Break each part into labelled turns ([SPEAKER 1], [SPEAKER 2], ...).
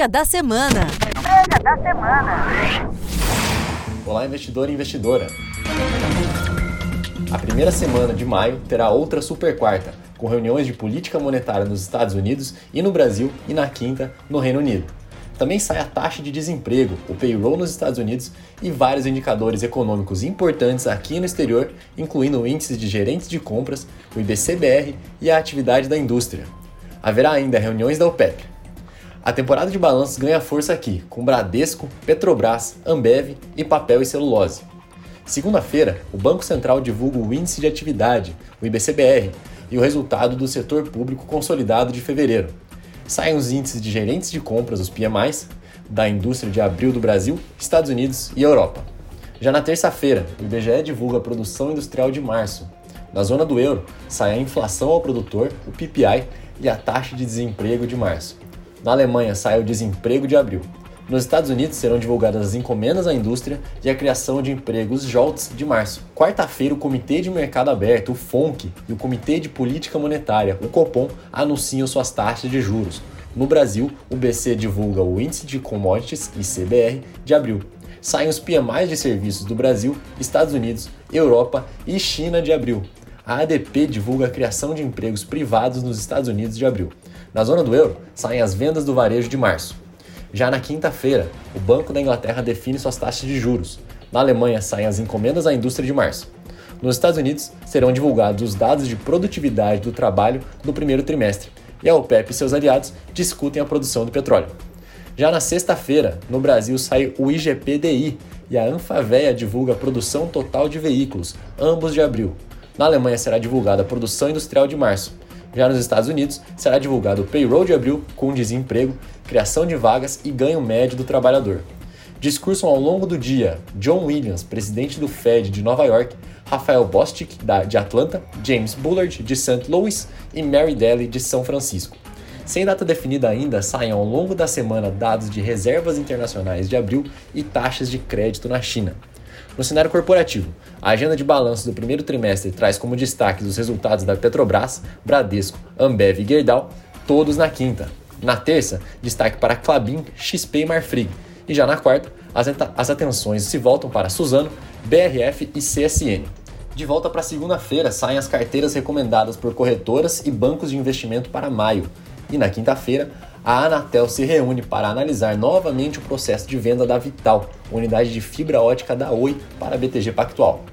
[SPEAKER 1] Prévia da semana. Prévia da semana.
[SPEAKER 2] Olá, investidor e investidora. A primeira semana de maio terá outra super quarta, com reuniões de política monetária nos Estados Unidos e no Brasil e na quinta no Reino Unido. Também sai a taxa de desemprego, o payroll nos Estados Unidos e vários indicadores econômicos importantes aqui no exterior, incluindo o índice de gerentes de compras, o IBCBR e a atividade da indústria. Haverá ainda reuniões da OPEP. A temporada de balanços ganha força aqui, com Bradesco, Petrobras, Ambev e papel e celulose. Segunda-feira, o Banco Central divulga o Índice de Atividade, o IBCBR, e o resultado do setor público consolidado de fevereiro. Saem os índices de gerentes de compras, os PMIs, da indústria de abril do Brasil, Estados Unidos e Europa. Já na terça-feira, o IBGE divulga a produção industrial de março. Na zona do euro, sai a inflação ao produtor, o PPI, e a taxa de desemprego de março. Na Alemanha sai o desemprego de abril. Nos Estados Unidos serão divulgadas as encomendas à indústria e a criação de empregos JOLTS de março. Quarta-feira, o Comitê de Mercado Aberto, o FONC, e o Comitê de Política Monetária, o COPOM, anunciam suas taxas de juros. No Brasil, o BC divulga o Índice de Commodities, ICBR, de abril. Saem os PMIs de serviços do Brasil, Estados Unidos, Europa e China de abril. A ADP divulga a criação de empregos privados nos Estados Unidos de abril. Na zona do euro, saem as vendas do varejo de março. Já na quinta-feira, o Banco da Inglaterra define suas taxas de juros. Na Alemanha, saem as encomendas à indústria de março. Nos Estados Unidos, serão divulgados os dados de produtividade do trabalho do primeiro trimestre, e a OPEP e seus aliados discutem a produção do petróleo. Já na sexta-feira, no Brasil, sai o IGPDI e a Anfavea divulga a produção total de veículos, ambos de abril. Na Alemanha será divulgada a produção industrial de março. Já nos Estados Unidos, será divulgado o payroll de abril com desemprego, criação de vagas e ganho médio do trabalhador. Discursam ao longo do dia John Williams, presidente do Fed de Nova York, Rafael Bostic, de Atlanta, James Bullard, de St. Louis e Mary Daly, de São Francisco. Sem data definida ainda, saem ao longo da semana dados de reservas internacionais de abril e taxas de crédito na China. No cenário corporativo, a agenda de balanço do primeiro trimestre traz como destaque os resultados da Petrobras, Bradesco, Ambev e Gerdau, todos na quinta. Na terça, destaque para Clabin, XP e Marfrig. E já na quarta, as, atenções se voltam para Suzano, BRF e CSN. De volta para segunda-feira, saem as carteiras recomendadas por corretoras e bancos de investimento para maio. E na quinta-feira, a Anatel se reúne para analisar novamente o processo de venda da Vital, unidade de fibra ótica da Oi para a BTG Pactual.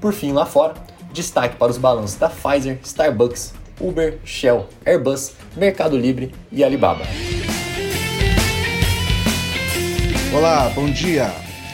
[SPEAKER 2] Por fim, lá fora, destaque para os balanços da Pfizer, Starbucks, Uber, Shell, Airbus, Mercado Livre e Alibaba.
[SPEAKER 3] Olá, bom dia.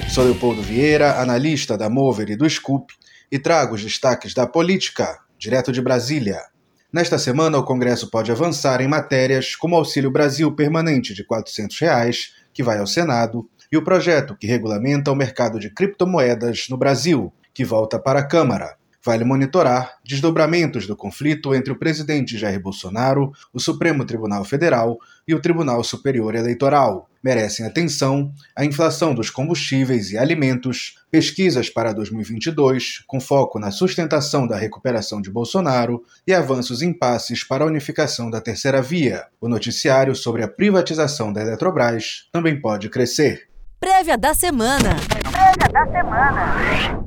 [SPEAKER 3] Sou Leopoldo Vieira, analista da Mover e do Scoop, e trago os destaques da política, direto de Brasília. Nesta semana, o Congresso pode avançar em matérias como Auxílio Brasil permanente de 400 reais, que vai ao Senado, e o projeto que regulamenta o mercado de criptomoedas no Brasil, que volta para a Câmara. Vale monitorar desdobramentos do conflito entre o presidente Jair Bolsonaro, o Supremo Tribunal Federal e o Tribunal Superior Eleitoral merecem atenção a inflação dos combustíveis e alimentos, pesquisas para 2022, com foco na sustentação da recuperação de Bolsonaro e avanços impasses para a unificação da terceira via. O noticiário sobre a privatização da Eletrobras também pode crescer.
[SPEAKER 1] Prévia da semana. Prévia da semana.